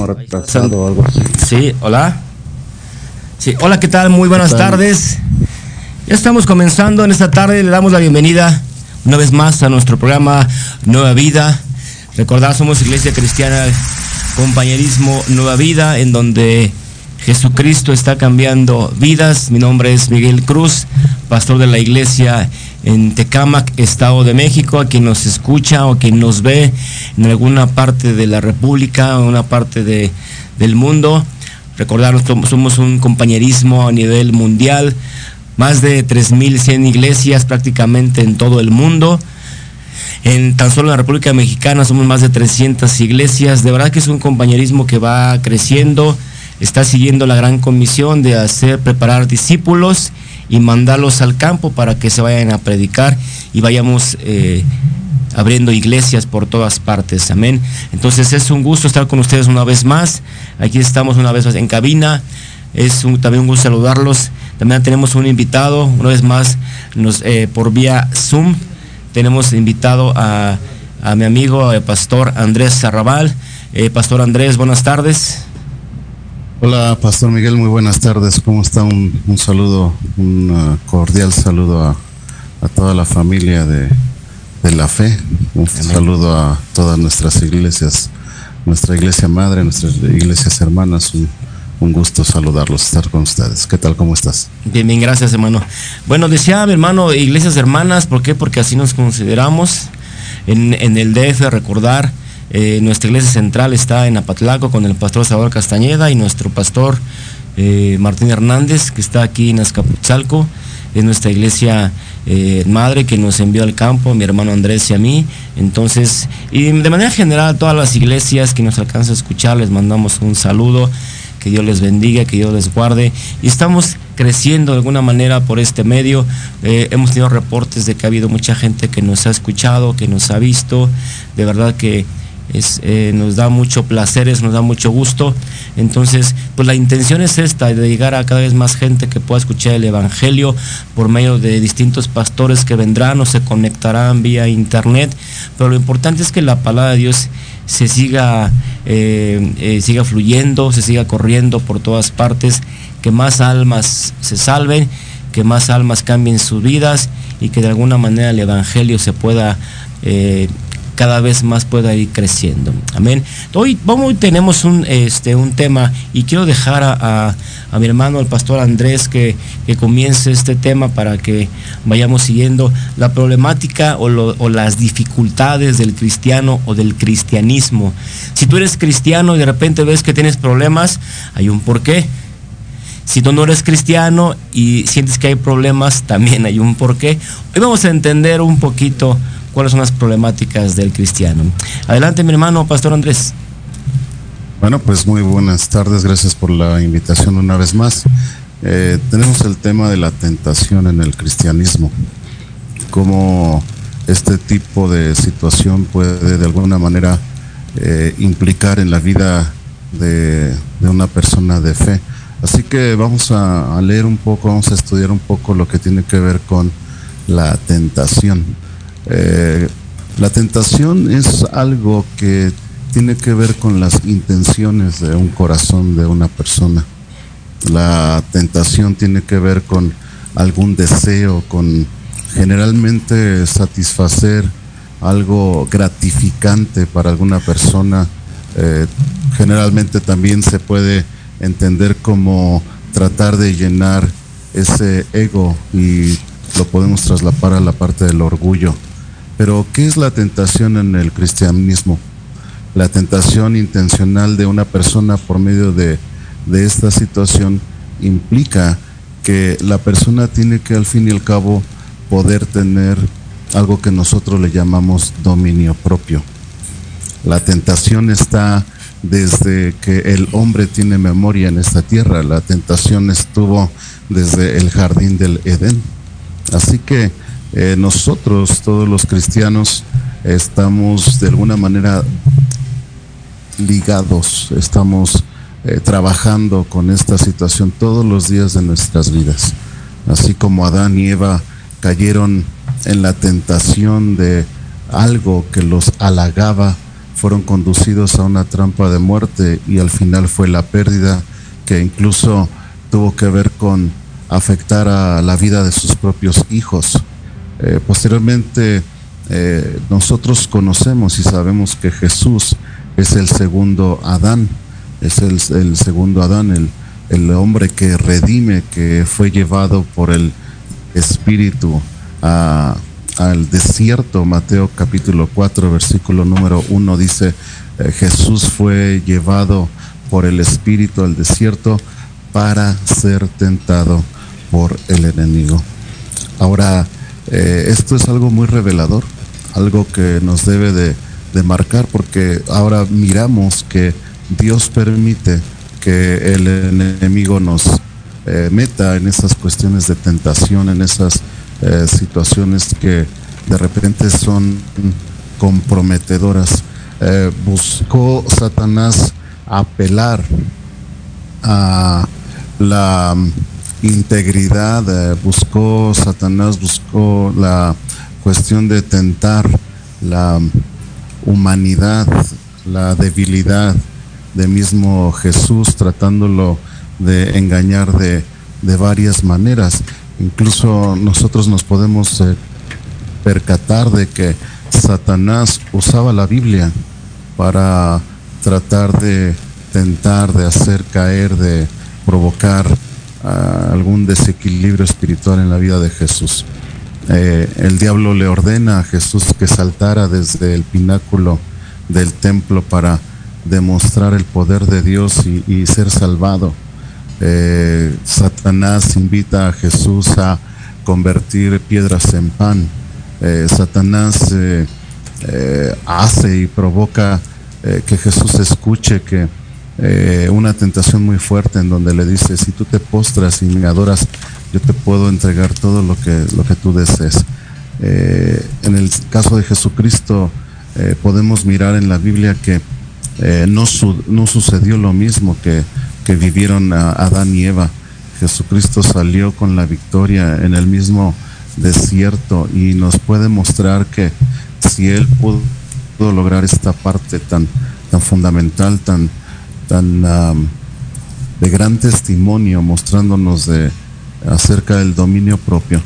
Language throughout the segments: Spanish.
como retrasado o algo así. Sí, hola. Sí, hola, ¿qué tal? Muy buenas tardes. Ya estamos comenzando en esta tarde, le damos la bienvenida una vez más a nuestro programa Nueva Vida. Recordad, somos Iglesia Cristiana Compañerismo Nueva Vida, en donde Jesucristo está cambiando vidas. Mi nombre es Miguel Cruz, pastor de la iglesia en Tecámac, Estado de México, a quien nos escucha o quien nos ve en alguna parte de la República o en una parte de, del mundo. Recordar, somos un compañerismo a nivel mundial, más de 3.100 iglesias prácticamente en todo el mundo. En tan solo en la República Mexicana somos más de 300 iglesias. De verdad que es un compañerismo que va creciendo. Está siguiendo la gran comisión de hacer preparar discípulos y mandarlos al campo para que se vayan a predicar y vayamos eh, abriendo iglesias por todas partes. Amén. Entonces es un gusto estar con ustedes una vez más. Aquí estamos una vez más en cabina. Es también un gusto saludarlos. También tenemos un invitado, una vez más, nos, eh, por vía Zoom. Tenemos invitado a, mi amigo el pastor Andrés Zarrabal. Eh, pastor Andrés, buenas tardes. Hola, Pastor Miguel, muy buenas tardes. ¿Cómo está? Un, saludo, un uh, cordial saludo a, a toda la familia de, de la fe. Un saludo a todas nuestras iglesias, nuestra iglesia madre, nuestras iglesias hermanas. Un, gusto saludarlos, estar con ustedes. ¿Qué tal? ¿Cómo estás? Bien, bien, gracias, hermano. Bueno, decía mi hermano, iglesias hermanas, ¿por qué? Porque así nos consideramos. En, el DF, recordar, eh, nuestra iglesia central está en Apatlaco con el pastor Salvador Castañeda y nuestro pastor eh, Martín Hernández, que está aquí en Azcapotzalco. Es nuestra iglesia eh, madre que nos envió al campo, mi hermano Andrés y a mí. Entonces, y de manera general todas las iglesias que nos alcanza a escuchar, les mandamos un saludo, que Dios les bendiga, que Dios les guarde. Y estamos creciendo de alguna manera por este medio. Hemos tenido reportes de que ha habido mucha gente que nos ha escuchado, que nos ha visto. De verdad que eh, nos da mucho placeres, nos da mucho gusto. Entonces, pues la intención es esta, de llegar a cada vez más gente que pueda escuchar el Evangelio por medio de distintos pastores que vendrán o se conectarán vía internet. Pero lo importante es que la palabra de Dios se siga, eh, eh, siga fluyendo, se siga corriendo por todas partes, que más almas se salven, que más almas cambien sus vidas y que de alguna manera el Evangelio se pueda cada vez más pueda ir creciendo. Amén. Hoy, tenemos un, este, un tema y quiero dejar a, mi hermano, el pastor Andrés, que, comience este tema para que vayamos siguiendo la problemática o, o las dificultades del cristiano o del cristianismo. Si tú eres cristiano y de repente ves que tienes problemas, hay un porqué. Si tú no eres cristiano y sientes que hay problemas, también hay un porqué. Hoy vamos a entender un poquito cuáles son las problemáticas del cristiano. Adelante, mi hermano, Pastor Andrés. Bueno, pues muy buenas tardes, gracias por la invitación una vez más. Eh, tenemos el tema de la tentación en el cristianismo, cómo este tipo de situación puede de alguna manera eh, implicar en la vida de, una persona de fe. Así que vamos a, a, leer un poco, vamos a estudiar un poco lo que tiene que ver con la tentación. Eh, La tentación es algo que tiene que ver con las intenciones de un corazón de una persona. La tentación tiene que ver con algún deseo, con generalmente satisfacer algo gratificante para alguna persona. Eh, generalmente también se puede entender como tratar de llenar ese ego y lo podemos traslapar a la parte del orgullo. Pero, ¿qué es la tentación en el cristianismo? La tentación intencional de una persona por medio de, de esta situación implica que la persona tiene que al fin y al cabo poder tener algo que nosotros le llamamos dominio propio. La tentación está desde que el hombre tiene memoria en esta tierra. La tentación estuvo desde el jardín del Edén. Así que eh, nosotros, todos los cristianos, estamos de alguna manera ligados, estamos eh, trabajando con esta situación todos los días de nuestras vidas. Así como Adán y Eva cayeron en la tentación de algo que los halagaba, fueron conducidos a una trampa de muerte y al final fue la pérdida que incluso tuvo que ver con afectar a la vida de sus propios hijos. Eh, posteriormente, eh, nosotros conocemos y sabemos que Jesús es el segundo Adán, es el, segundo Adán, el, el, hombre que redime, que fue llevado por el Espíritu a, al desierto. Mateo capítulo 4, versículo número 1 dice, eh, Jesús fue llevado por el Espíritu al desierto para ser tentado por el enemigo. Ahora, eh, esto es algo muy revelador, algo que nos debe de, marcar porque ahora miramos que Dios permite que el enemigo nos eh, meta en esas cuestiones de tentación, en esas eh, situaciones que de repente son comprometedoras. buscó Satanás apelar a la integridad, eh, buscó Satanás, buscó la cuestión de tentar la humanidad, la debilidad de mismo Jesús, tratándolo de engañar de, varias maneras. Incluso nosotros nos podemos eh, percatar de que Satanás usaba la Biblia para tratar de tentar, de hacer caer, de provocar algún desequilibrio espiritual en la vida de Jesús. Eh, el diablo le ordena a Jesús que saltara desde el pináculo del templo para demostrar el poder de Dios y, ser salvado. Eh, Satanás invita a Jesús a convertir piedras en pan. Eh, Satanás hace y provoca que Jesús escuche que eh, una tentación muy fuerte en donde le dice, si tú te postras y me adoras, yo te puedo entregar todo lo que, lo que tú desees. Eh, en el caso de Jesucristo, eh, podemos mirar en la Biblia que no, no, sucedió lo mismo que, que vivieron Adán y Eva. Jesucristo salió con la victoria en el mismo desierto y nos puede mostrar que si Él pudo lograr esta parte tan, tan fundamental, tan, tan de gran testimonio mostrándonos de acerca del dominio propio,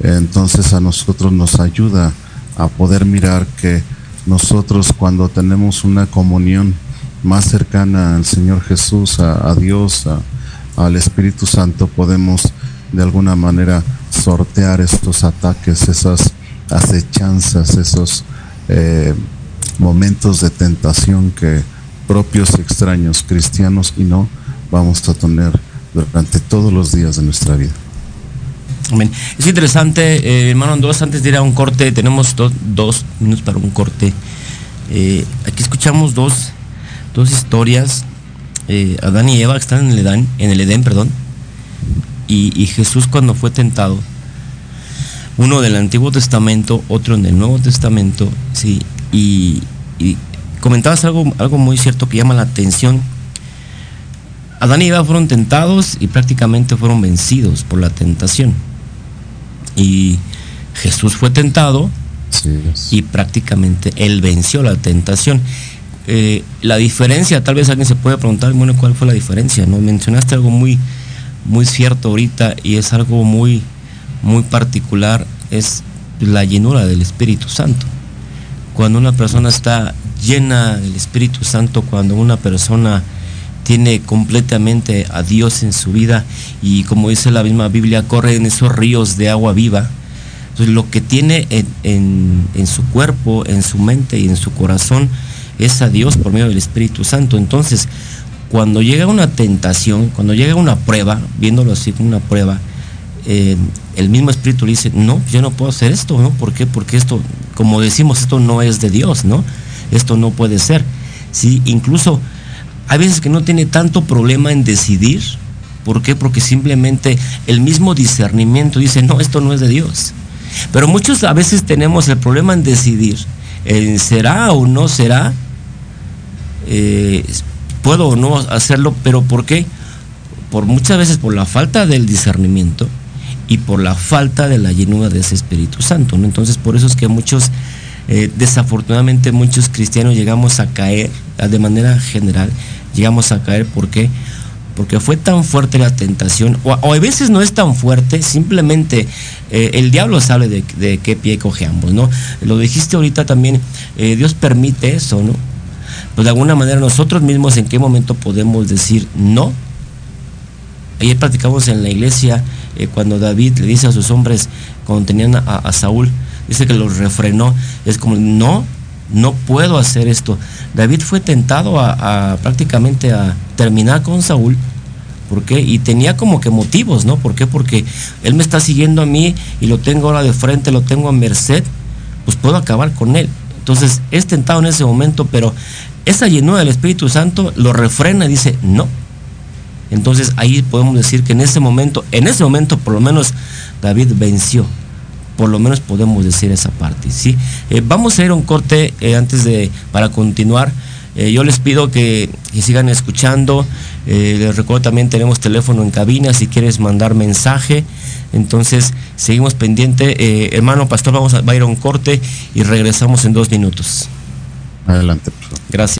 entonces a nosotros nos ayuda a poder mirar que nosotros cuando tenemos una comunión más cercana al Señor Jesús, a, Dios, al Espíritu Santo, podemos de alguna manera sortear estos ataques, esas acechanzas, esos eh, momentos de tentación que propios extraños, cristianos y no, vamos a tener durante todos los días de nuestra vida. Amén. Es interesante, eh, hermano Andrés, antes de ir a un corte, tenemos dos minutos para un corte. Eh, aquí escuchamos dos, dos historias, eh, Adán y Eva están en el Edén, en el Edén perdón, y, Jesús cuando fue tentado, uno del Antiguo Testamento, otro en el Nuevo Testamento, sí, y comentabas algo, algo muy cierto que llama la atención. Adán y Eva fueron tentados y prácticamente fueron vencidos por la tentación. Y Jesús fue tentado Y prácticamente él venció la tentación. Eh, la diferencia, tal vez alguien se puede preguntar, bueno, ¿cuál fue la diferencia? ¿No? Mencionaste algo muy, muy cierto ahorita y es algo muy, muy particular, es la llenura del Espíritu Santo. Cuando una persona está llena del Espíritu Santo, cuando una persona tiene completamente a Dios en su vida y como dice la misma Biblia, corre en esos ríos de agua viva. Entonces lo que tiene en, en, su cuerpo, en su mente y en su corazón es a Dios por medio del Espíritu Santo. Entonces, cuando llega una tentación, cuando llega una prueba, viéndolo así como una prueba, eh, el mismo Espíritu le dice, no, yo no puedo hacer esto, ¿no? ¿Por qué? Porque esto, como decimos, esto no es de Dios, ¿no? Esto no puede ser. Sí, incluso hay veces que no tiene tanto problema en decidir. ¿Por qué? Porque simplemente el mismo discernimiento dice, no, esto no es de Dios. Pero muchos a veces tenemos el problema en decidir, será o no será, eh, puedo o no hacerlo, pero ¿por qué? Por muchas veces por la falta del discernimiento y por la falta de la llenura de ese Espíritu Santo. ¿no? Entonces por eso es que muchos, eh, desafortunadamente muchos cristianos llegamos a caer de manera general llegamos a caer. ¿Por qué? Porque fue tan fuerte la tentación, o, a veces no es tan fuerte, simplemente eh, el diablo sabe de, qué pie cojeamos, ¿no? Lo dijiste ahorita también, eh, Dios permite eso, ¿no? Pues de alguna manera nosotros mismos en qué momento podemos decir no. Ayer platicamos en la iglesia cuando David le dice a sus hombres, cuando tenían a Saúl, dice que los refrenó, es como, no, no puedo hacer esto. David fue tentado a, prácticamente a terminar con Saúl. ¿Por qué? Y tenía como que motivos, ¿no? ¿Por qué? Porque él me está siguiendo a mí y lo tengo ahora de frente, lo tengo a merced, pues puedo acabar con él. Entonces es tentado en ese momento, pero esa llenura del Espíritu Santo lo refrena y dice, no. Entonces ahí podemos decir que en ese momento, en ese momento por lo menos David venció por lo menos podemos decir esa parte. ¿sí? Eh, vamos a ir a un corte eh, antes de, para continuar. Eh, yo les pido que, sigan escuchando. les recuerdo también tenemos teléfono en cabina si quieres mandar mensaje. Entonces seguimos pendiente. hermano pastor, vamos a, va a ir a un corte y regresamos en dos minutos. Adelante, Gracias.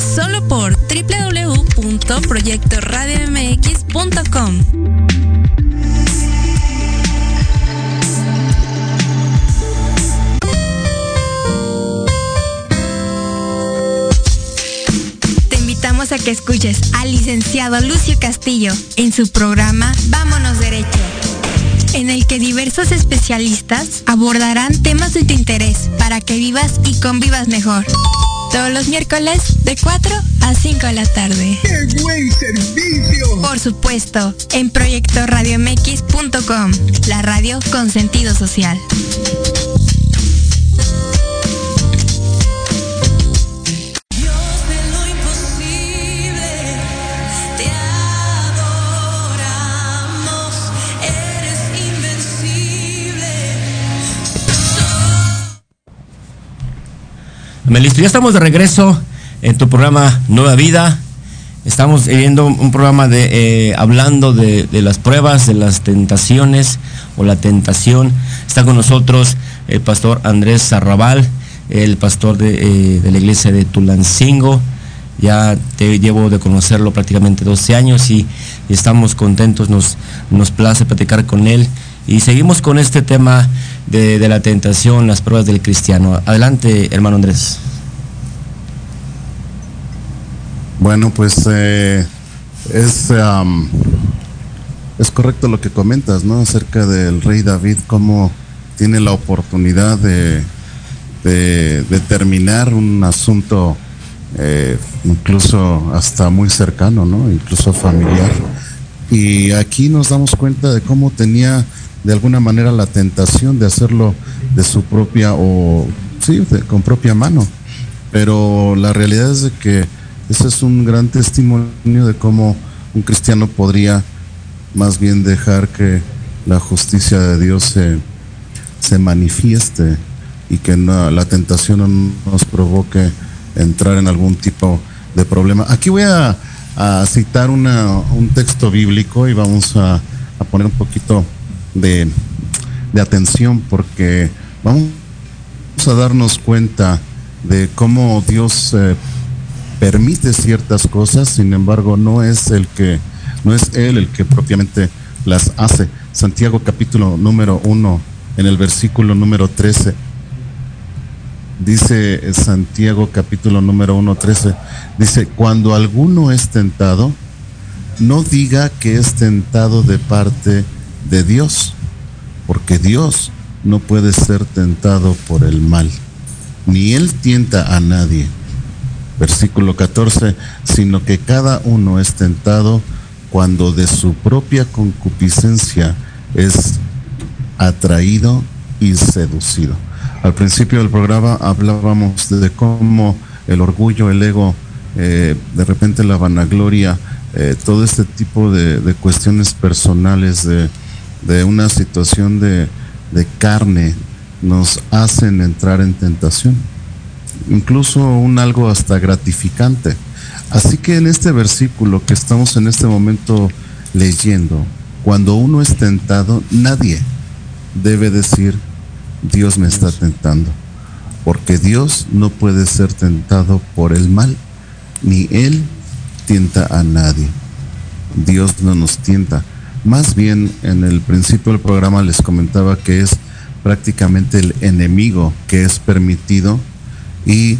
Solo por www.proyectoradiomx.com. a que escuches al licenciado Lucio Castillo en su programa Vámonos Derecho, en el que diversos especialistas abordarán temas de tu interés para que vivas y convivas mejor. Todos los miércoles de 4 a 5 de la tarde. ¡Qué buen servicio! Por supuesto, en proyectoradiomx.com, la radio con sentido social. Listo, ya estamos de regreso. en tu programa Nueva Vida. Estamos viendo un programa de eh, hablando de, las pruebas, de las tentaciones o la tentación. Está con nosotros el pastor Andrés Zarrabal, el pastor de, eh, la iglesia de Tulancingo. Ya te llevo de conocerlo prácticamente 12 años y, estamos contentos, nos, nos place platicar con él. Y seguimos con este tema de, la tentación, las pruebas del cristiano. Adelante, hermano Andrés. Bueno, pues eh, es, es correcto lo que comentas, ¿no? Acerca del rey David, cómo tiene la oportunidad de, de, terminar un asunto eh, incluso hasta muy cercano, ¿no? Incluso familiar. Y aquí nos damos cuenta de cómo tenía de alguna manera la tentación de hacerlo de su propia o sí, con propia mano. Pero la realidad es de que ese es un gran testimonio de cómo un cristiano podría más bien dejar que la justicia de Dios se, se manifieste y que la tentación no nos provoque entrar en algún tipo de problema. Aquí voy a, citar un texto bíblico y vamos a, poner un poquito de, atención porque vamos a darnos cuenta de cómo Dios eh, permite ciertas cosas, sin embargo no es el que, no es él el que propiamente las hace. Santiago capítulo número 1, en el versículo número 13, dice Santiago capítulo número 1, 13, dice, cuando alguno es tentado, no diga que es tentado de parte de Dios, porque Dios no puede ser tentado por el mal, ni él tienta a nadie versículo 14, sino que cada uno es tentado cuando de su propia concupiscencia es atraído y seducido. Al principio del programa hablábamos de cómo el orgullo, el ego, eh, de repente la vanagloria, eh, todo este tipo de, cuestiones personales, de, una situación de carne, nos hacen entrar en tentación incluso un algo hasta gratificante. Así que en este versículo que estamos en este momento leyendo, cuando uno es tentado, nadie debe decir, Dios me está tentando, porque Dios no puede ser tentado por el mal, ni Él tienta a nadie. Dios no nos tienta. Más bien en el principio del programa les comentaba que es prácticamente el enemigo que es permitido y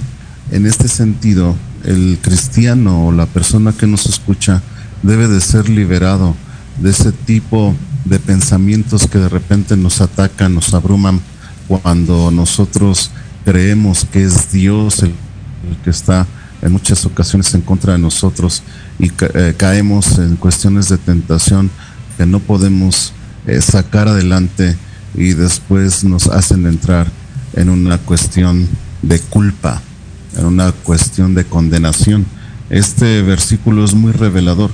en este sentido, el cristiano o la persona que nos escucha debe de ser liberado de ese tipo de pensamientos que de repente nos atacan, nos abruman cuando nosotros creemos que es Dios el, que está en muchas ocasiones en contra de nosotros y eh, caemos en cuestiones de tentación que no podemos eh, sacar adelante y después nos hacen entrar en una cuestión de culpa, en una cuestión de condenación. Este versículo es muy revelador.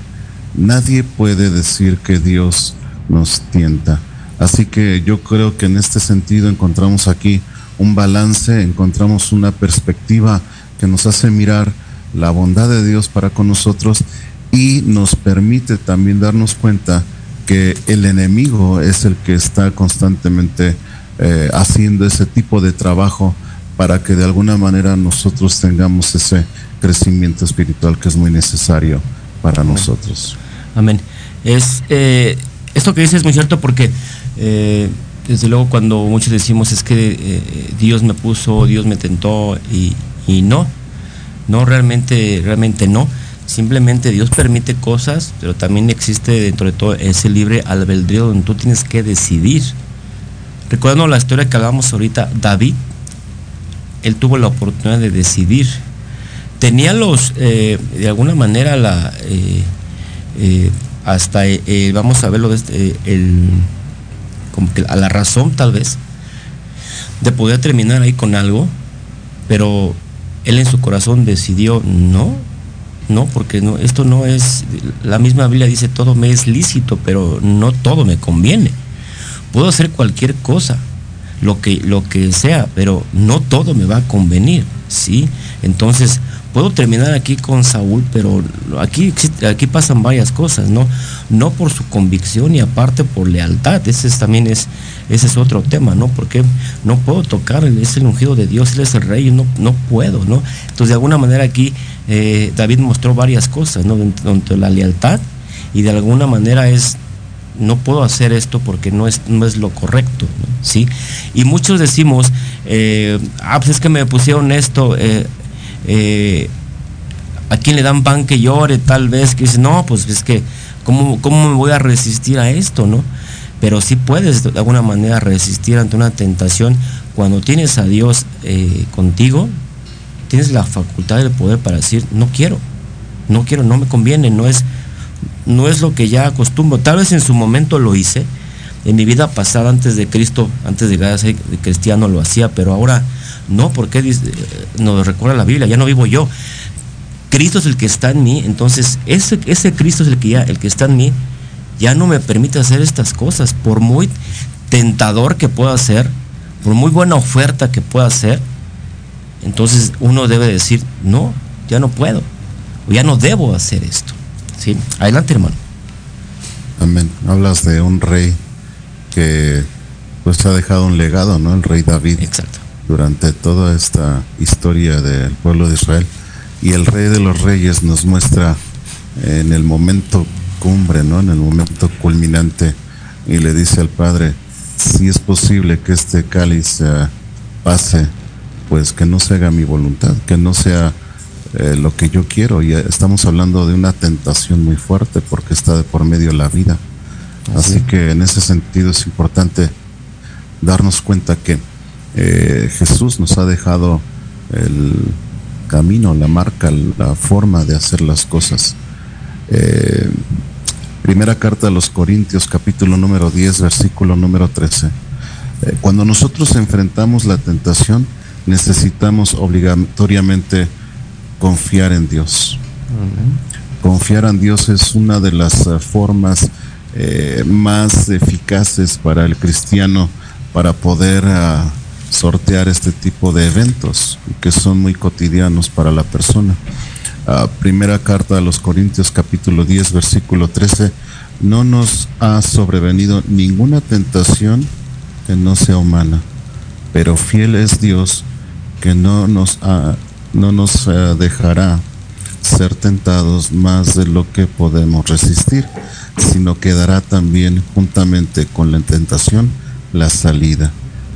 Nadie puede decir que Dios nos tienta. Así que yo creo que en este sentido encontramos aquí un balance, encontramos una perspectiva que nos hace mirar la bondad de Dios para con nosotros y nos permite también darnos cuenta que el enemigo es el que está constantemente eh, haciendo ese tipo de trabajo para que de alguna manera nosotros tengamos ese crecimiento espiritual que es muy necesario para nosotros. Amén. Es, eh, esto que dices es muy cierto porque eh, desde luego cuando muchos decimos es que eh, Dios me puso, Dios me tentó y, y, no, no realmente, realmente no. Simplemente Dios permite cosas, pero también existe dentro de todo ese libre albedrío donde tú tienes que decidir. Recordando la historia que hablábamos ahorita, David él tuvo la oportunidad de decidir. Tenía los, eh, de alguna manera, la, eh, eh, hasta, vamos a verlo, este, el, como que a la razón tal vez, de poder terminar ahí con algo, pero él en su corazón decidió no, no, porque no, esto no es, la misma Biblia dice todo me es lícito, pero no todo me conviene. Puedo hacer cualquier cosa, lo que, lo que sea, pero no todo me va a convenir, ¿sí? Entonces, puedo terminar aquí con Saúl, pero aquí, aquí pasan varias cosas, ¿no? No por su convicción y aparte por lealtad. Ese es, también es, ese es otro tema, ¿no? Porque no puedo tocar, es el ungido de Dios, él es el rey, no, no puedo, ¿no? Entonces de alguna manera aquí eh, David mostró varias cosas, ¿no? De la lealtad y de alguna manera es no puedo hacer esto porque no es, no es lo correcto, ¿sí? Y muchos decimos, eh, ah, pues es que me pusieron esto, eh, a quien le dan pan que llore, tal vez, que dice, no, pues es que, ¿cómo, ¿cómo me voy a resistir a esto, no? Pero sí puedes de alguna manera resistir ante una tentación cuando tienes a Dios contigo, tienes la facultad del poder para decir, no quiero, no quiero, no me conviene, no es no es lo que ya acostumbro. Tal vez en su momento lo hice, en mi vida pasada antes de Cristo, antes de ser cristiano lo hacía, pero ahora no, porque eh, nos recuerda la Biblia, ya no vivo yo. Cristo es el que está en mí, entonces ese, ese Cristo es el que ya, el que está en mí, ya no me permite hacer estas cosas, por muy tentador que pueda ser, por muy buena oferta que pueda ser, entonces uno debe decir, no, ya no puedo, o ya no debo hacer esto. ¿sí? Adelante, hermano. Amén. Hablas de un rey que pues ha dejado un legado, ¿no? El rey David. Exacto. Durante toda esta historia del pueblo de Israel. Y el rey de los reyes nos muestra en el momento cumbre, ¿no? En el momento culminante. Y le dice al Padre, si es posible que este cáliz eh, pase, pues que no se haga mi voluntad, que no sea eh, lo que yo quiero. Y estamos hablando de una tentación muy fuerte porque está de por medio la vida. Así que en ese sentido es importante darnos cuenta que eh, Jesús nos ha dejado el camino, la marca, la forma de hacer las cosas. Eh, primera carta a los Corintios, capítulo número 10, versículo número 13. cuando nosotros enfrentamos la tentación, necesitamos obligatoriamente confiar en Dios. Confiar en Dios es una de las eh, formas eh, más eficaces para el cristiano para poder ah, sortear este tipo de eventos que son muy cotidianos para la persona. Ah, primera carta a los Corintios capítulo 10 versículo 13, no nos ha sobrevenido ninguna tentación que no sea humana, pero fiel es Dios que no nos ha no nos eh, dejará ser tentados más de lo que podemos resistir, sino que dará también juntamente con la tentación la salida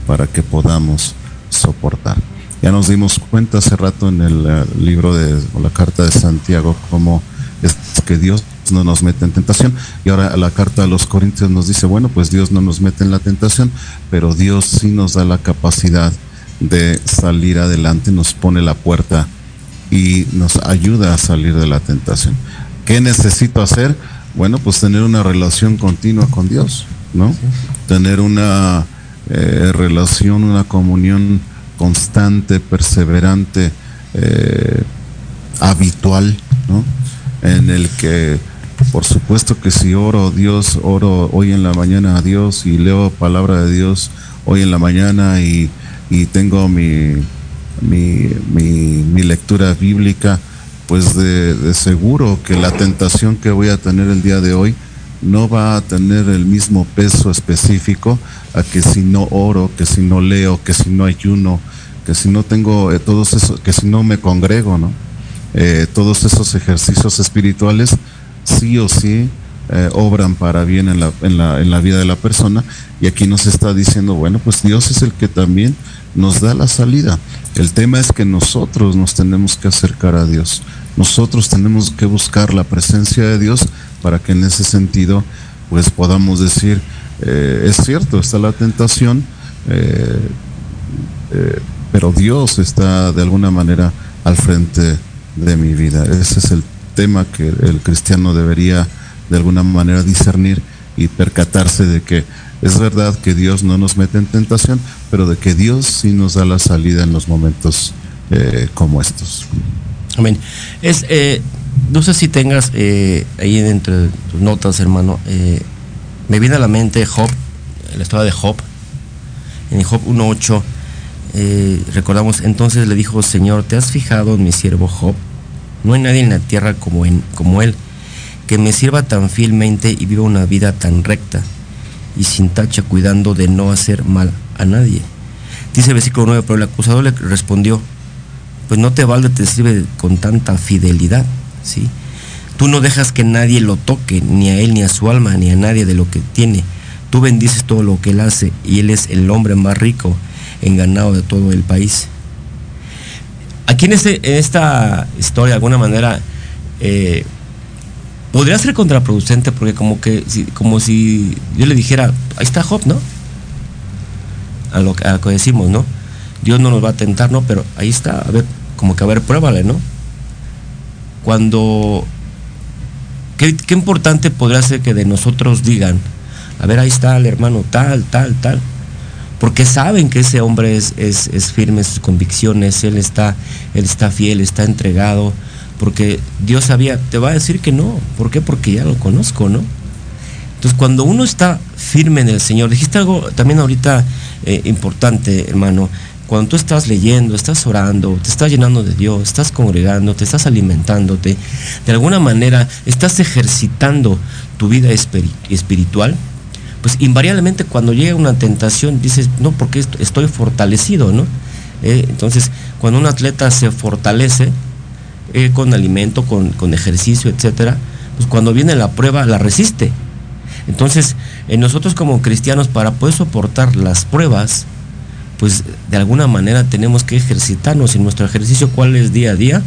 para que podamos soportar. Ya nos dimos cuenta hace rato en el eh, libro de la carta de Santiago cómo es que Dios no nos mete en tentación. Y ahora la carta a los Corintios nos dice, bueno, pues Dios no nos mete en la tentación, pero Dios sí nos da la capacidad de salir adelante, nos pone la puerta y nos ayuda a salir de la tentación. ¿Qué necesito hacer? Bueno, pues tener una relación continua con Dios, ¿no? Tener una eh, relación, una comunión constante, perseverante, eh, habitual, ¿no? En el que, por supuesto que si oro a Dios, oro hoy en la mañana a Dios y leo palabra de Dios hoy en la mañana y y tengo mi, mi, lectura bíblica, pues de, seguro que la tentación que voy a tener el día de hoy no va a tener el mismo peso específico a que si no oro, que si no leo, que si no ayuno, que si no tengo eh, todos esos, que si no me congrego, ¿no? Eh, todos esos ejercicios espirituales sí o sí eh, obran para bien en la, en, la, en la vida de la persona. Y aquí nos está diciendo, bueno, pues Dios es el que también nos da la salida. El tema es que nosotros nos tenemos que acercar a Dios. Nosotros tenemos que buscar la presencia de Dios para que en ese sentido pues podamos decir, eh, es cierto, está la tentación, eh, eh, pero Dios está de alguna manera al frente de mi vida. Ese es el tema que el cristiano debería de alguna manera discernir y percatarse de que es verdad que Dios no nos mete en tentación, pero de que Dios sí nos da la salida en los momentos eh, como estos. Amén. Es, eh, no sé si tengas eh, ahí entre tus notas, hermano, me viene a la mente Job, la historia de Job. En Job 1.8 recordamos, entonces le dijo, Señor, ¿te has fijado en mi siervo Job? No hay nadie en la tierra como, en, como Él, que me sirva tan fielmente y viva una vida tan recta y sin tacha, cuidando de no hacer mal a nadie. Dice el versículo 9, pero el acusador le respondió, pues no te valde te sirve con tanta fidelidad, ¿sí? Tú no dejas que nadie lo toque, ni a él, ni a su alma, ni a nadie de lo que tiene. Tú bendices todo lo que él hace y él es el hombre más rico en ganado de todo el país. Aquí en, este, en esta historia, de alguna manera, eh, podría ser contraproducente porque como que si, como si yo le dijera, ahí está Job, ¿no? A lo, que decimos, ¿no? Dios no nos va a tentar, ¿no? Pero ahí está, a ver, como que a ver, pruébale, ¿no? Cuando, qué, qué importante podría ser que de nosotros digan, a ver, ahí está el hermano tal, tal, tal, porque saben que ese hombre es, es, es firme en sus convicciones, él está, él está fiel, está entregado, porque Dios sabía, te va a decir que no. ¿Por qué? Porque ya lo conozco, ¿no? Entonces, cuando uno está firme en el Señor, dijiste algo también ahorita eh, importante, hermano. Cuando tú estás leyendo, estás orando, te estás llenando de Dios, estás congregando, te estás alimentándote, de alguna manera estás ejercitando tu vida espiritual, pues invariablemente cuando llega una tentación dices, no, porque estoy fortalecido, ¿no? Eh, entonces, cuando un atleta se fortalece, eh, con alimento, con, con, ejercicio, etcétera, pues cuando viene la prueba la resiste. Entonces, eh, nosotros como cristianos, para poder soportar las pruebas, pues de alguna manera tenemos que ejercitarnos en nuestro ejercicio, ¿cuál es día a día?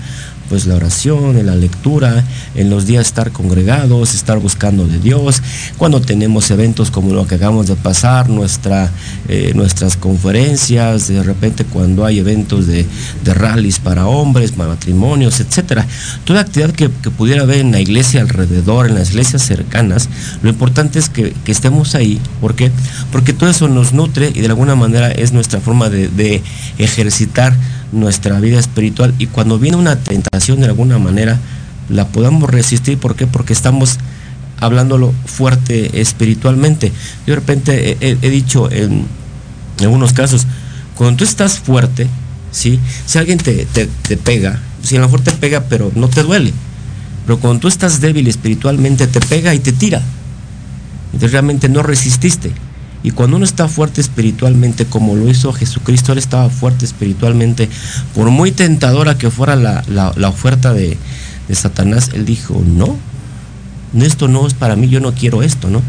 Pues la oración, en la lectura, en los días estar congregados, estar buscando de Dios, cuando tenemos eventos como lo que acabamos de pasar, nuestra, eh, nuestras conferencias, de repente cuando hay eventos de, de rallies para hombres, matrimonios, etcétera. Toda actividad que, que, pudiera haber en la iglesia alrededor, en las iglesias cercanas, lo importante es que, que, estemos ahí. ¿Por qué? Porque todo eso nos nutre y de alguna manera es nuestra forma de ejercitar nuestra vida espiritual y cuando viene una tentación de alguna manera la podamos resistir. ¿Por qué? Porque estamos hablándolo fuerte espiritualmente. Yo de repente he, dicho en, en, algunos casos, cuando tú estás fuerte, ¿sí? si alguien te, te, te pega, si a lo mejor te pega pero no te duele, pero cuando tú estás débil espiritualmente te pega y te tira. Entonces realmente no resististe. Y cuando uno está fuerte espiritualmente, como lo hizo Jesucristo, él estaba fuerte espiritualmente, por muy tentadora que fuera la, la, oferta de, de, Satanás, él dijo, no, esto no es para mí, yo no quiero esto, ¿no?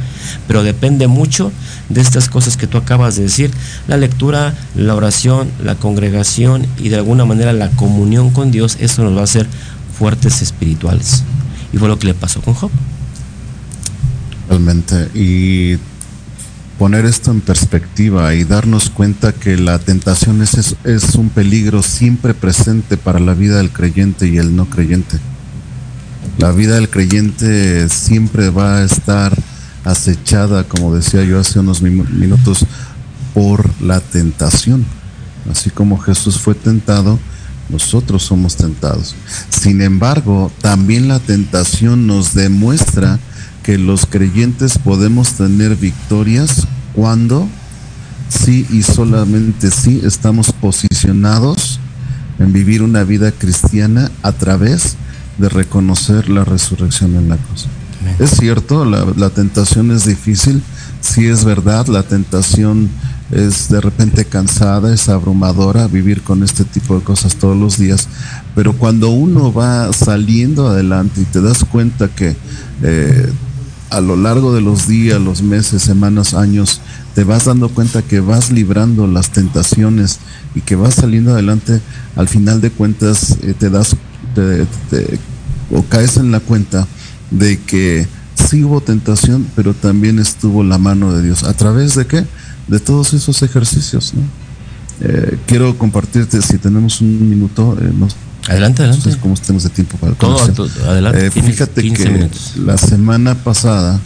Pero depende mucho de estas cosas que tú acabas de decir, la lectura, la oración, la congregación y de alguna manera la comunión con Dios, eso nos va a hacer fuertes espirituales. Y fue lo que le pasó con Job. Realmente, y poner esto en perspectiva y darnos cuenta que la tentación es, es, un peligro siempre presente para la vida del creyente y el no creyente. La vida del creyente siempre va a estar acechada, como decía yo hace unos minutos, por la tentación. Así como Jesús fue tentado, nosotros somos tentados. Sin embargo, también la tentación nos demuestra que los creyentes podemos tener victorias cuando sí y solamente sí estamos posicionados en vivir una vida cristiana a través de reconocer la resurrección en la cruz. Es cierto, la, la, tentación es difícil, sí es verdad, la tentación es de repente cansada, es abrumadora vivir con este tipo de cosas todos los días, pero cuando uno va saliendo adelante y te das cuenta que eh, a lo largo de los días, los meses, semanas, años, te vas dando cuenta que vas librando las tentaciones y que vas saliendo adelante, al final de cuentas eh, te das te, te, o caes en la cuenta de que sí hubo tentación, pero también estuvo la mano de Dios. ¿A través de qué? De todos esos ejercicios. Eh, quiero compartirte, si tenemos un minuto, eh, nos, Adelante, adelante. Entonces, ¿cómo estemos de tiempo para todo, todo adelante. Eh, fíjate que minutos. la semana pasada,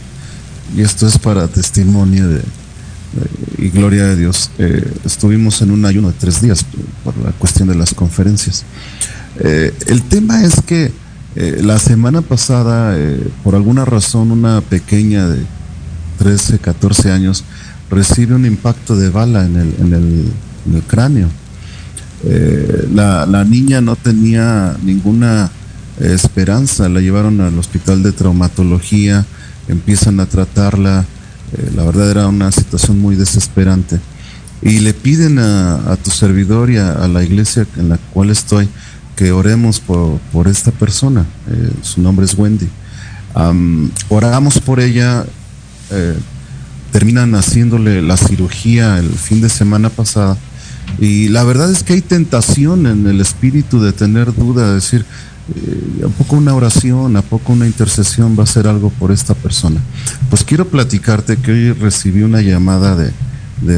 y esto es para testimonio de, de y gloria de Dios, eh, estuvimos en un ayuno de tres días por la cuestión de las conferencias. Eh, el tema es que eh, la semana pasada, por alguna razón, una pequeña de 13, 14 años recibe un impacto de bala en el, en el, en el cráneo. Eh, la, niña no tenía ninguna esperanza. La llevaron al hospital de traumatología, empiezan a tratarla. Eh, la verdad era una situación muy desesperante. Y le piden a, tu servidor y a, la iglesia en la cual estoy que oremos por, esta persona. Eh, su nombre es Wendy. oramos por ella. Eh, terminan haciéndole la cirugía el fin de semana pasada. Y la verdad es que hay tentación en el espíritu de tener duda, de decir, eh, ¿a poco una oración, a poco una intercesión va a ser algo por esta persona? Pues quiero platicarte que hoy recibí una llamada de,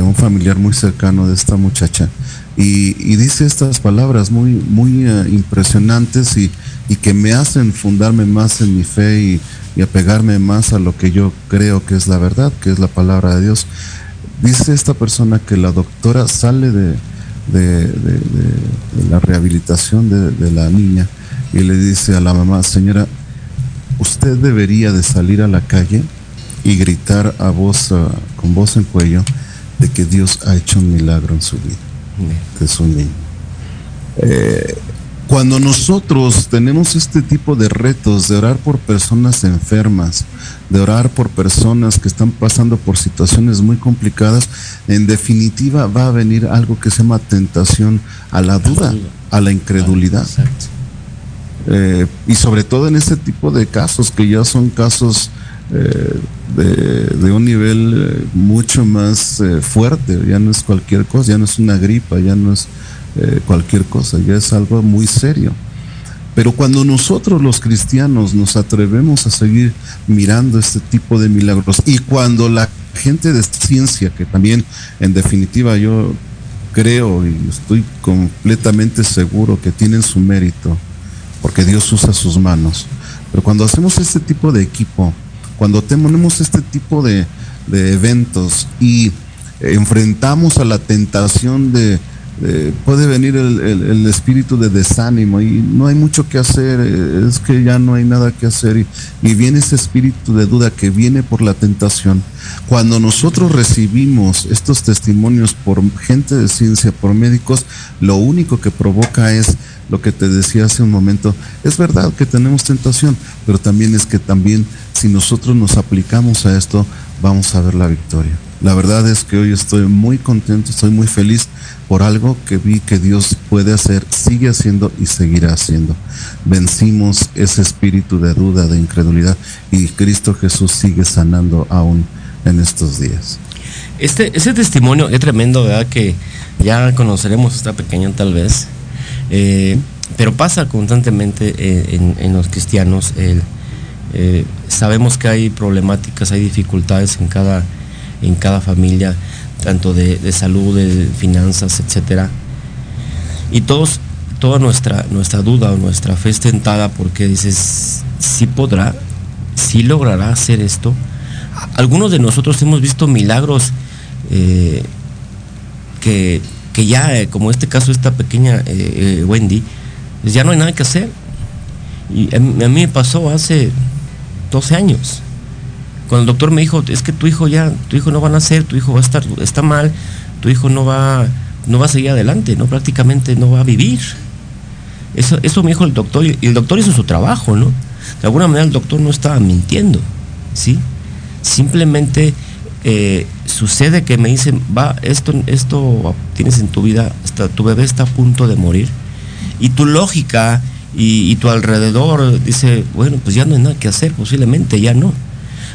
un familiar muy cercano de esta muchacha y, dice estas palabras muy, muy eh, impresionantes y, y, que me hacen fundarme más en mi fe y, y apegarme más a lo que yo creo que es la verdad, que es la palabra de Dios. Dice esta persona que la doctora sale de, la rehabilitación de, la niña y le dice a la mamá, señora, usted debería de salir a la calle y gritar a voz, con voz en cuello de que Dios ha hecho un milagro en su vida, que es un niño. Eh, cuando nosotros tenemos este tipo de retos de orar por personas enfermas, de orar por personas que están pasando por situaciones muy complicadas, en definitiva va a venir algo que se llama tentación a la duda, a la incredulidad. Eh, y sobre todo en este tipo de casos que ya son casos eh, de, un nivel eh, mucho más fuerte, ya no es cualquier cosa, ya no es una gripa, ya no es eh, cualquier cosa, ya es algo muy serio. Pero cuando nosotros los cristianos nos atrevemos a seguir mirando este tipo de milagros y cuando la gente de ciencia, que también en definitiva yo creo y estoy completamente seguro que tienen su mérito, porque Dios usa sus manos, pero cuando hacemos este tipo de equipo, cuando tenemos este tipo de, de eventos y enfrentamos a la tentación de eh, puede venir el, espíritu de desánimo y no hay mucho que hacer, eh, es que ya no hay nada que hacer y, y, viene ese espíritu de duda que viene por la tentación. Cuando nosotros recibimos estos testimonios por gente de ciencia, por médicos, lo único que provoca es lo que te decía hace un momento, es verdad que tenemos tentación, pero también es que también si nosotros nos aplicamos a esto, vamos a ver la victoria. La verdad es que hoy estoy muy contento, estoy muy feliz por algo que vi que Dios puede hacer, sigue haciendo y seguirá haciendo. Vencimos ese espíritu de duda, de incredulidad y Cristo Jesús sigue sanando aún en estos días. Este, ese testimonio es tremendo, ¿verdad? Que ya conoceremos esta pequeña tal vez, eh, pero pasa constantemente eh, en, los cristianos. Eh, sabemos que hay problemáticas, hay dificultades en cada en cada familia, tanto de, salud, de finanzas, etcétera. Y todos, toda nuestra, nuestra duda o nuestra fe es tentada porque dices, si podrá, si logrará hacer esto. Algunos de nosotros hemos visto milagros eh, que, ya, eh, como este caso, esta pequeña eh, Wendy, pues ya no hay nada que hacer. Y a mí me pasó hace 12 años. Cuando el doctor me dijo, es que tu hijo ya, tu hijo no va a nacer, tu hijo va a estar, está mal, tu hijo no va, no va a seguir adelante, no prácticamente no va a vivir. Eso, eso me dijo el doctor, y el doctor hizo su trabajo, ¿no? De alguna manera el doctor no estaba mintiendo, ¿sí? Simplemente eh, sucede que me dicen, va, esto, esto tienes en tu vida, tu bebé está a punto de morir. Y tu lógica y, y, tu alrededor dice, bueno, pues ya no hay nada que hacer, posiblemente ya no.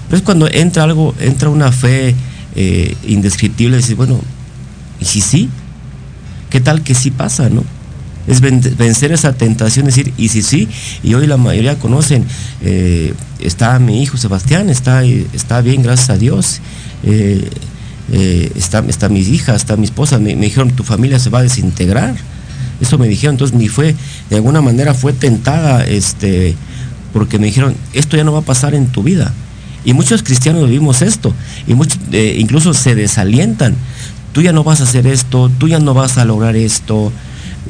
Pero es cuando entra algo, entra una fe eh, indescriptible, decir, bueno, ¿y si sí? ¿Qué tal que sí pasa, no? Es vencer esa tentación, decir, y si sí, y hoy la mayoría conocen, eh, está mi hijo Sebastián, está, está bien, gracias a Dios, eh, está, está mi hija, está mi esposa, me, me, dijeron, tu familia se va a desintegrar. Eso me dijeron, entonces mi fue, de alguna manera fue tentada, este, porque me dijeron, esto ya no va a pasar en tu vida. Y muchos cristianos vivimos esto. Y muchos eh, incluso se desalientan. Tú ya no vas a hacer esto, tú ya no vas a lograr esto.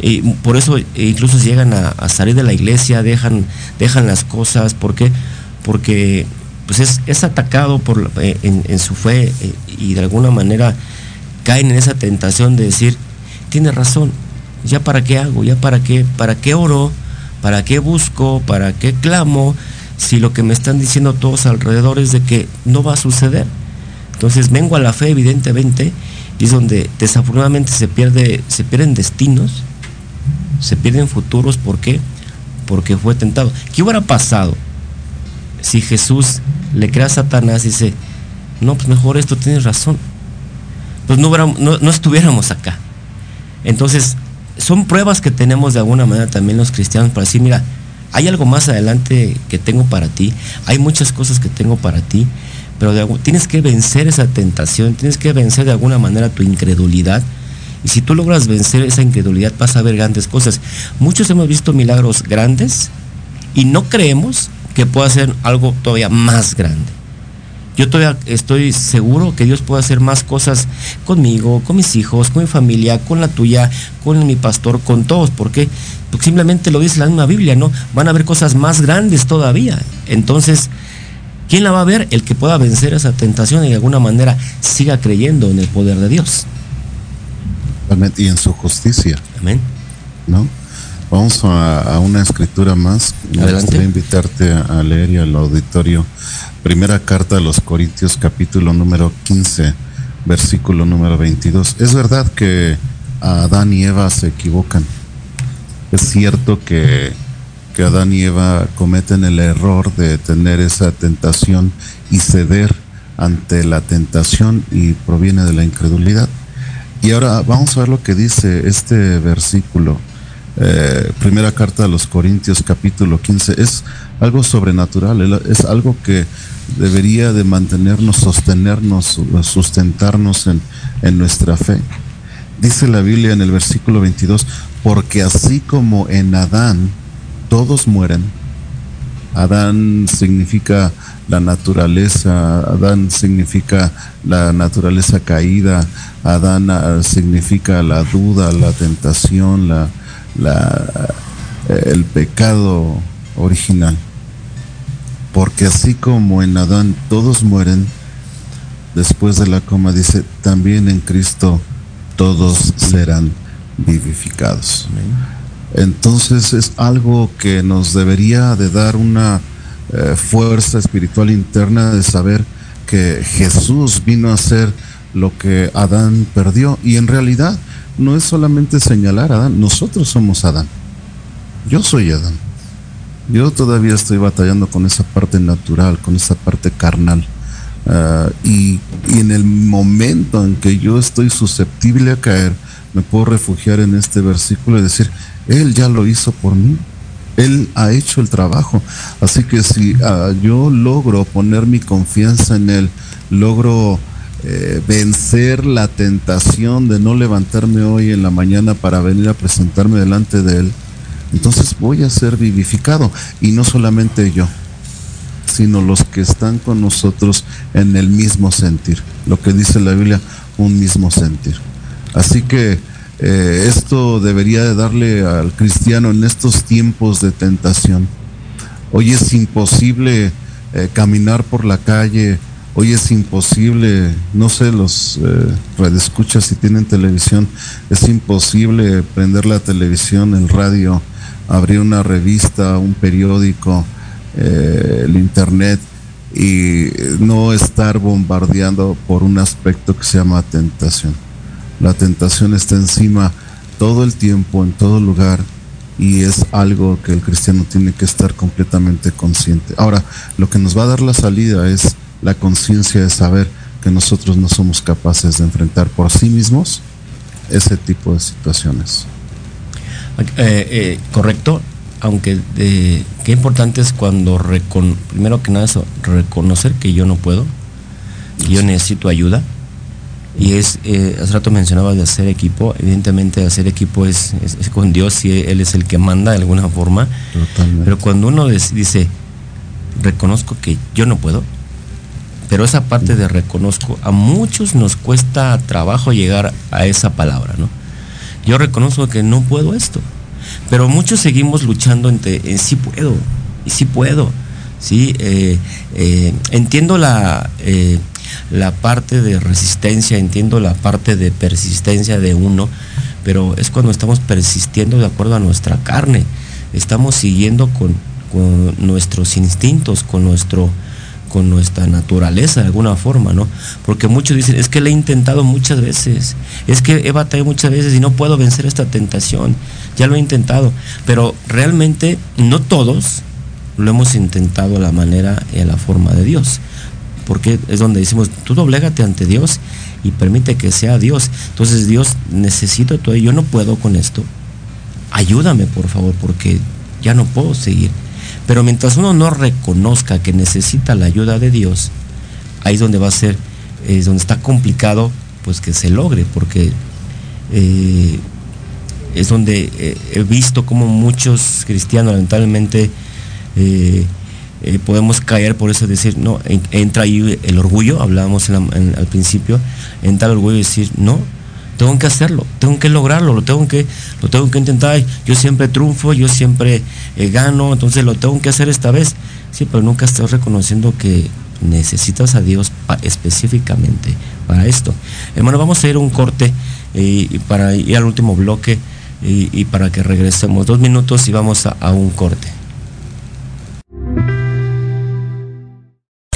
Y por eso incluso llegan a, salir de la iglesia, dejan, dejan las cosas. ¿Por qué? Porque pues es, atacado por, eh, en, su fe eh, y de alguna manera caen en esa tentación de decir, tiene razón, ya para qué hago, ya para qué, para qué oro, ¿Para qué busco? ¿Para qué clamo? Si lo que me están diciendo todos alrededor es de que no va a suceder. Entonces vengo a la fe, evidentemente, y es donde desafortunadamente se, pierde, se pierden destinos, se pierden futuros. ¿Por qué? Porque fue tentado. ¿Qué hubiera pasado si Jesús le crea a Satanás y dice, no, pues mejor esto tienes razón? Pues no, no, no estuviéramos acá. Entonces, son pruebas que tenemos de alguna manera también los cristianos para decir, mira, hay algo más adelante que tengo para ti, hay muchas cosas que tengo para ti, pero tienes que vencer esa tentación, tienes que vencer de alguna manera tu incredulidad. Y si tú logras vencer esa incredulidad, vas a ver grandes cosas. Muchos hemos visto milagros grandes y no creemos que pueda ser algo todavía más grande. Yo todavía estoy seguro que Dios puede hacer más cosas conmigo, con mis hijos, con mi familia, con la tuya, con mi pastor, con todos. ¿Por qué? Porque simplemente lo dice la misma Biblia, ¿no? Van a haber cosas más grandes todavía. Entonces, ¿quién la va a ver? El que pueda vencer esa tentación y de alguna manera siga creyendo en el poder de Dios. Y en su justicia. Amén. ¿No? Vamos a, una escritura más. Adelante. invitarte a leer y al auditorio Primera carta a los Corintios capítulo número 15, versículo número 22. Es verdad que Adán y Eva se equivocan. Es cierto que, que Adán y Eva cometen el error de tener esa tentación y ceder ante la tentación y proviene de la incredulidad. Y ahora vamos a ver lo que dice este versículo. Eh, primera carta a los Corintios capítulo 15. Es algo sobrenatural, es algo que debería de mantenernos, sostenernos, sustentarnos en, en nuestra fe. Dice la Biblia en el versículo 22, porque así como en Adán todos mueren, Adán significa la naturaleza, Adán significa la naturaleza caída, Adán ah, significa la duda, la tentación, la, la, el pecado original. Porque así como en Adán todos mueren, después de la coma dice, también en Cristo todos serán vivificados. Entonces es algo que nos debería de dar una eh, fuerza espiritual interna de saber que Jesús vino a hacer lo que Adán perdió. Y en realidad no es solamente señalar a Adán, nosotros somos Adán. Yo soy Adán. Yo todavía estoy batallando con esa parte natural, con esa parte carnal. Ah, y, en el momento en que yo estoy susceptible a caer, me puedo refugiar en este versículo y decir, Él ya lo hizo por mí. Él ha hecho el trabajo. Así que si ah, yo logro poner mi confianza en Él, logro eh, vencer la tentación de no levantarme hoy en la mañana para venir a presentarme delante de Él, entonces voy a ser vivificado. Y no solamente yo, sino los que están con nosotros en el mismo sentir. Lo que dice la Biblia, un mismo sentir. Así que eh, esto debería de darle al cristiano en estos tiempos de tentación. Hoy es imposible eh, caminar por la calle, hoy es imposible, no sé, los eh, redescuchas si tienen televisión, es imposible prender la televisión, el radio, abrir una revista, un periódico, eh, el internet y no estar bombardeando por un aspecto que se llama tentación. La tentación está encima todo el tiempo, en todo lugar, y es algo que el cristiano tiene que estar completamente consciente. Ahora, lo que nos va a dar la salida es la conciencia de saber que nosotros no somos capaces de enfrentar por sí mismos ese tipo de situaciones. Eh, eh, correcto, aunque eh, qué importante es cuando, primero que nada, eso, reconocer que yo no puedo, que yo necesito ayuda. Y es, hace rato mencionaba de hacer equipo, evidentemente hacer equipo es, con Dios y Él es el que manda de alguna forma. Pero cuando uno dice, reconozco que yo no puedo, pero esa parte de reconozco, a muchos nos cuesta trabajo llegar a esa palabra, ¿no? Yo reconozco que no puedo esto, pero muchos seguimos luchando entre eh, sí puedo y sí puedo. ¿sí? Eh, eh, entiendo la, la parte de resistencia, entiendo la parte de persistencia de uno, pero es cuando estamos persistiendo de acuerdo a nuestra carne. estamos siguiendo con, con nuestros instintos, con nuestro con nuestra naturaleza de alguna forma, ¿no? Porque muchos dicen, es que le he intentado muchas veces, es que he batallado muchas veces y no puedo vencer esta tentación, ya lo he intentado, pero realmente no todos lo hemos intentado a la manera y a la forma de Dios, porque es donde decimos, tú doblégate ante Dios y permite que sea Dios. Entonces Dios, necesito todo, yo no puedo con esto, ayúdame por favor, porque ya no puedo seguir. Pero mientras uno no reconozca que necesita la ayuda de Dios, ahí es donde va a ser, es donde está complicado, pues que se logre, porque eh, es donde eh, he visto como muchos cristianos lamentablemente eh, podemos caer por eso decir, no, entra ahí el orgullo, hablábamos al principio, entra el orgullo y decir, no, tengo que hacerlo, tengo que lograrlo, lo tengo que, lo tengo que intentar. Yo siempre triunfo, yo siempre eh, gano, entonces lo tengo que hacer esta vez. Sí, pero nunca estoy reconociendo que necesitas a Dios específicamente para esto. Hermano, vamos a ir a un corte eh, para ir al último bloque y, para que regresemos. Dos minutos y vamos a un corte.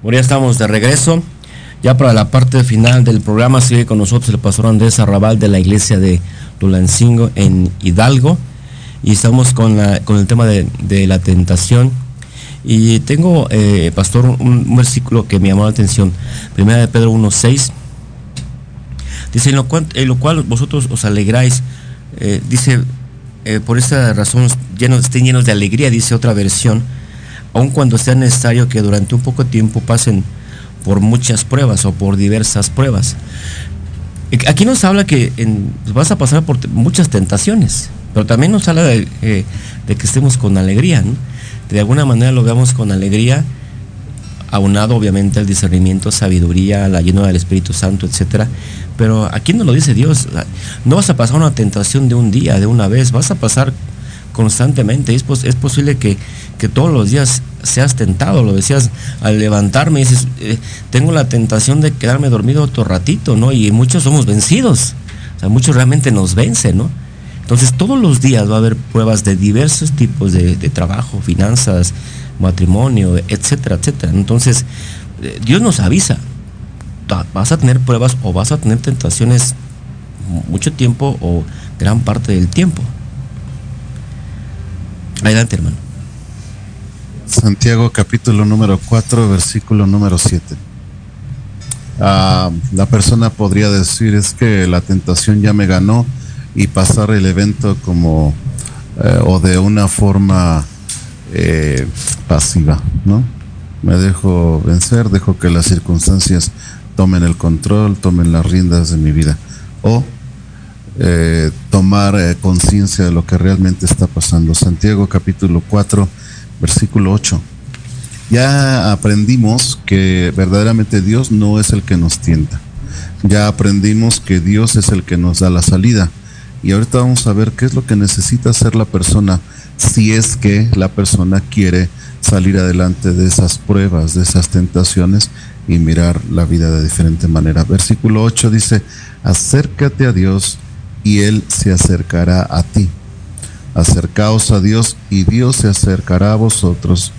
Bueno, ya estamos de regreso. Ya para la parte final del programa sigue con nosotros el pastor Andrés Arrabal de la iglesia de Tulancingo en Hidalgo. Y estamos con, con el tema de, la tentación. Y tengo, eh, pastor, un, versículo que me llamó la atención. Primera de Pedro 1.6. Dice, en lo, cual, en lo cual vosotros os alegráis. Eh, dice, eh, por esta razón llenos, estén llenos de alegría, dice otra versión aun cuando sea necesario que durante un poco tiempo pasen por muchas pruebas o por diversas pruebas. Aquí nos habla que vas a pasar por muchas tentaciones, pero también nos habla de, eh, que estemos con alegría. De alguna manera lo veamos con alegría, aunado obviamente al discernimiento, sabiduría, la llena del Espíritu Santo, etc. Pero aquí no lo dice Dios. No vas a pasar una tentación de un día, de una vez, vas a pasar constantemente. Es, es posible que, que, todos los días seas tentado, lo decías, al levantarme dices, eh, tengo la tentación de quedarme dormido otro ratito, ¿no? Y muchos somos vencidos, o sea, muchos realmente nos vencen, ¿no? Entonces todos los días va a haber pruebas de diversos tipos de, trabajo, finanzas, matrimonio, etcétera, etcétera. Entonces, eh, Dios nos avisa, vas a tener pruebas o vas a tener tentaciones mucho tiempo o gran parte del tiempo. Adelante, hermano. Santiago capítulo número 4, versículo número 7. Ah, la persona podría decir es que la tentación ya me ganó y pasar el evento como eh, o de una forma eh, pasiva, ¿no? Me dejo vencer, dejo que las circunstancias tomen el control, tomen las riendas de mi vida. O eh, tomar conciencia de lo que realmente está pasando. Santiago capítulo 4, versículo 8. Ya aprendimos que verdaderamente Dios no es el que nos tienta. Ya aprendimos que Dios es el que nos da la salida. Y ahorita vamos a ver qué es lo que necesita hacer la persona si es que la persona quiere salir adelante de esas pruebas, de esas tentaciones y mirar la vida de diferente manera. Versículo 8 dice, acércate a Dios y Él se acercará a ti. Acercaos a Dios y Dios se acercará a vosotros.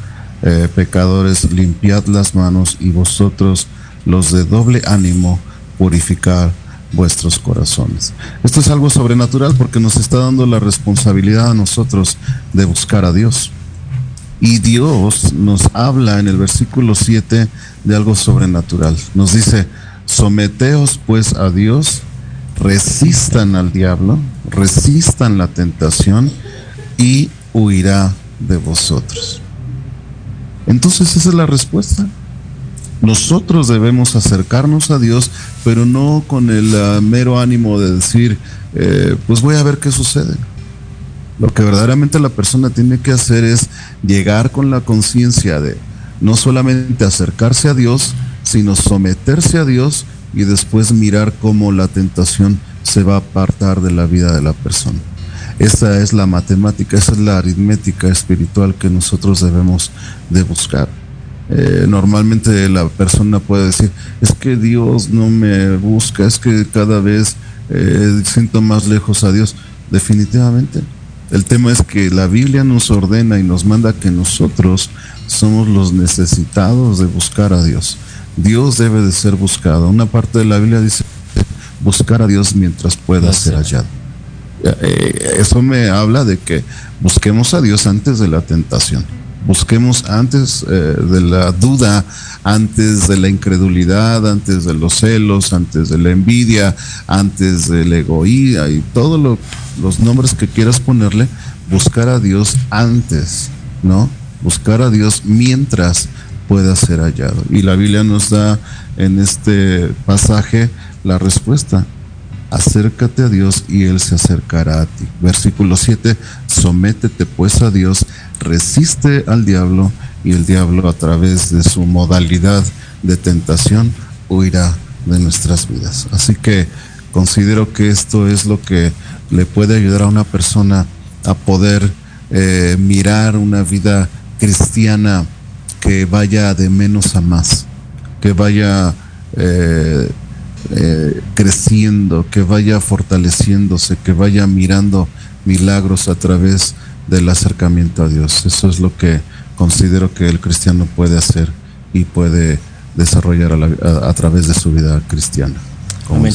Eh, pecadores, limpiad las manos y vosotros, los de doble ánimo, purificar vuestros corazones. Esto es algo sobrenatural porque nos está dando la responsabilidad a nosotros de buscar a Dios. Y Dios nos habla en el versículo 7 de algo sobrenatural. Nos dice, someteos pues a Dios, resistan al diablo, resistan la tentación y huirá de vosotros. Entonces esa es la respuesta. Nosotros debemos acercarnos a Dios, pero no con el ah, mero ánimo de decir, eh, pues voy a ver qué sucede. Lo que verdaderamente la persona tiene que hacer es llegar con la conciencia de no solamente acercarse a Dios, sino someterse a Dios y después mirar cómo la tentación se va a apartar de la vida de la persona. Esa es la matemática, esa es la aritmética espiritual que nosotros debemos de buscar. Eh, normalmente la persona puede decir, es que Dios no me busca, es que cada vez eh, siento más lejos a Dios. Definitivamente. El tema es que la Biblia nos ordena y nos manda que nosotros somos los necesitados de buscar a Dios. Dios debe de ser buscado. Una parte de la Biblia dice buscar a Dios mientras pueda ser hallado. Eh, eso me habla de que busquemos a Dios antes de la tentación busquemos antes eh, de la duda, antes de la incredulidad, antes de los celos, antes de la envidia, antes del egoísmo y todos los nombres que quieras ponerle, buscar a Dios antes, ¿no? Buscar a Dios mientras pueda ser hallado. Y la Biblia nos da en este pasaje la respuesta acércate a Dios y Él se acercará a ti. Versículo 7, sométete pues a Dios, resiste al diablo y el diablo a través de su modalidad de tentación huirá de nuestras vidas. Así que considero que esto es lo que le puede ayudar a una persona a poder eh, mirar una vida cristiana que vaya de menos a más, que vaya eh, eh, creciendo, que vaya fortaleciéndose, que vaya mirando milagros a través del acercamiento a Dios. Eso es lo que considero que el cristiano puede hacer y puede desarrollar a, través de su vida cristiana. Amén.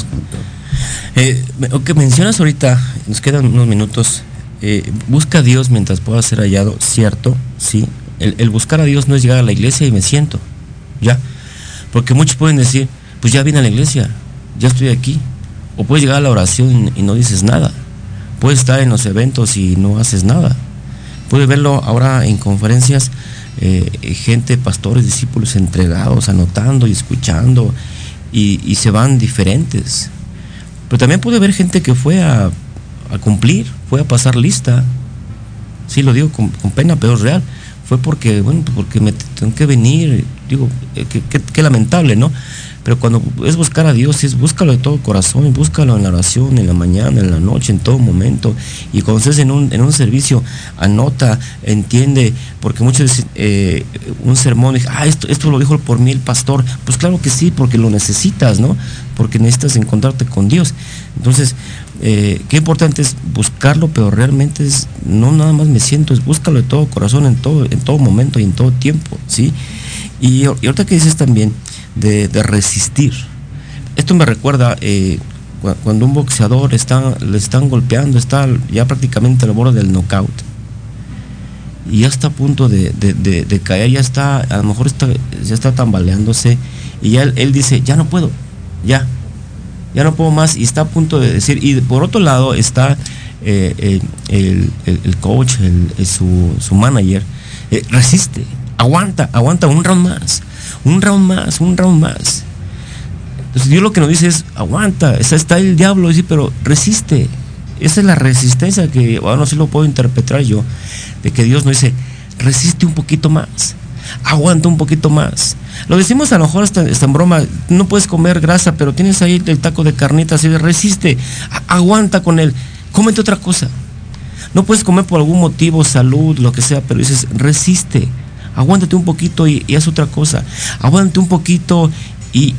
Eh, lo que mencionas ahorita, nos quedan unos minutos, busca a Dios mientras pueda ser hallado, cierto, sí. El, buscar a Dios no es llegar a la iglesia y me siento, ya. Porque muchos pueden decir, pues ya vine a la iglesia, ya estoy aquí. O puedes llegar a la oración y no dices nada. Puedes estar en los eventos y no haces nada. Puedes verlo ahora en conferencias, eh, gente, pastores, discípulos entregados, anotando y escuchando, y, se van diferentes. Pero también puede haber gente que fue a, cumplir, fue a pasar lista. Sí, lo digo con, pena, pero es real. Fue porque, bueno, porque me tengo que venir. Digo, eh, qué lamentable, ¿no? Pero cuando es buscar a Dios, es búscalo de todo corazón, búscalo en la oración, en la mañana, en la noche, en todo momento. Y cuando estés en un, en un servicio, anota, entiende, porque muchas veces eh, un sermón, ah, esto, esto lo dijo por mí el pastor. Pues claro que sí, porque lo necesitas, ¿no? Porque necesitas encontrarte con Dios. Entonces, eh, qué importante es buscarlo, pero realmente es, no nada más me siento, es búscalo de todo corazón, en todo, en todo momento y en todo tiempo, ¿sí? Y, y ahorita que dices también, de, resistir. Esto me recuerda eh, cuando un boxeador está, le están golpeando, está ya prácticamente al borde del knockout. Y ya está a punto de, caer, ya está, a lo mejor está, ya está tambaleándose. Y ya él, dice, ya no puedo, ya. Ya no puedo más y está a punto de decir, y por otro lado está eh, el, coach, su, su, manager, eh, resiste, aguanta, aguanta un round más, un round más, un round más. Entonces Dios lo que nos dice es, aguanta, está el diablo, dice, pero resiste. Esa es la resistencia que, bueno, sí lo puedo interpretar yo, de que Dios nos dice, resiste un poquito más, aguanta un poquito más. Lo decimos a lo mejor está, en broma, no puedes comer grasa, pero tienes ahí el taco de carnitas y resiste, aguanta con él, cómete otra cosa. No puedes comer por algún motivo, salud, lo que sea, pero dices, resiste, aguántate un poquito y, haz otra cosa. Aguántate un poquito y,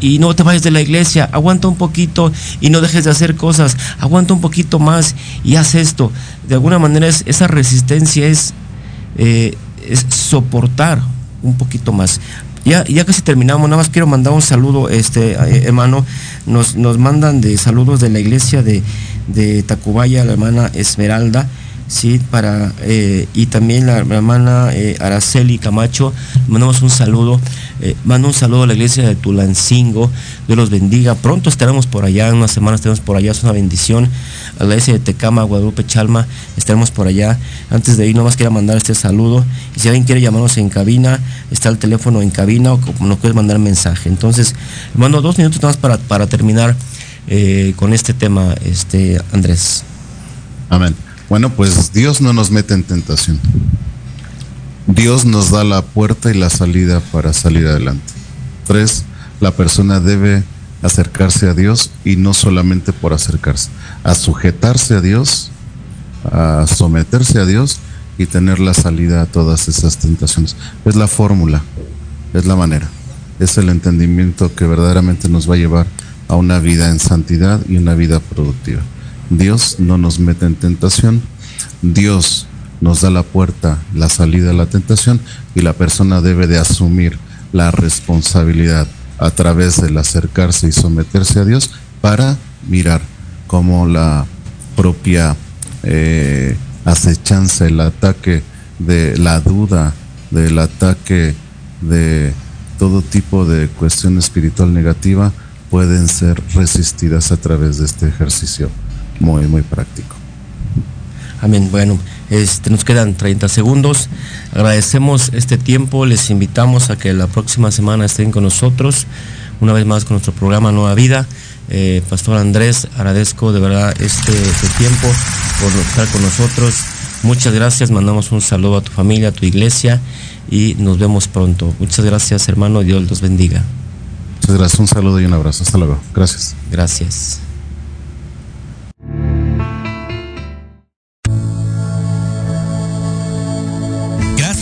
y, no te vayas de la iglesia. Aguanta un poquito y no dejes de hacer cosas. Aguanta un poquito más y haz esto. De alguna manera esa resistencia es, eh, es soportar un poquito más. Ya, ya casi terminamos, nada más quiero mandar un saludo, este eh, hermano. Nos, nos mandan de saludos de la iglesia de, de Tacubaya, la hermana Esmeralda. ¿Sí? Para, eh, y también la, hermana eh, Araceli Camacho, mandamos un saludo, eh, mando un saludo a la iglesia de Tulancingo, Dios los bendiga, pronto estaremos por allá, en unas semanas estaremos por allá, es una bendición, a la iglesia de Tecama, Guadalupe Chalma, estaremos por allá, antes de ir nomás quiero mandar este saludo, y si alguien quiere llamarnos en cabina, está el teléfono en cabina o nos puedes mandar mensaje, entonces, mando dos minutos más para, para terminar con este tema, este Andrés. Amén. Bueno, pues Dios no nos mete en tentación. Dios nos da la puerta y la salida para salir adelante. Tres, la persona debe acercarse a Dios y no solamente por acercarse, a sujetarse a Dios, a someterse a Dios y tener la salida a todas esas tentaciones. Es la fórmula, es la manera, es el entendimiento que verdaderamente nos va a llevar a una vida en santidad y una vida productiva. Dios no nos mete en tentación, Dios nos da la puerta, la salida a la tentación y la persona debe de asumir la responsabilidad a través del acercarse y someterse a Dios para mirar cómo la propia eh, acechanza, el ataque de la duda, del ataque de todo tipo de cuestión espiritual negativa pueden ser resistidas a través de este ejercicio muy, muy práctico. Amén. Bueno, este, nos quedan 30 segundos. Agradecemos este tiempo. Les invitamos a que la próxima semana estén con nosotros, una vez más con nuestro programa Nueva Vida. Eh, Pastor Andrés, agradezco de verdad este, este, tiempo por estar con nosotros. Muchas gracias. Mandamos un saludo a tu familia, a tu iglesia y nos vemos pronto. Muchas gracias, hermano. Dios los bendiga. Muchas gracias. Un saludo y un abrazo. Hasta luego. Gracias. Gracias.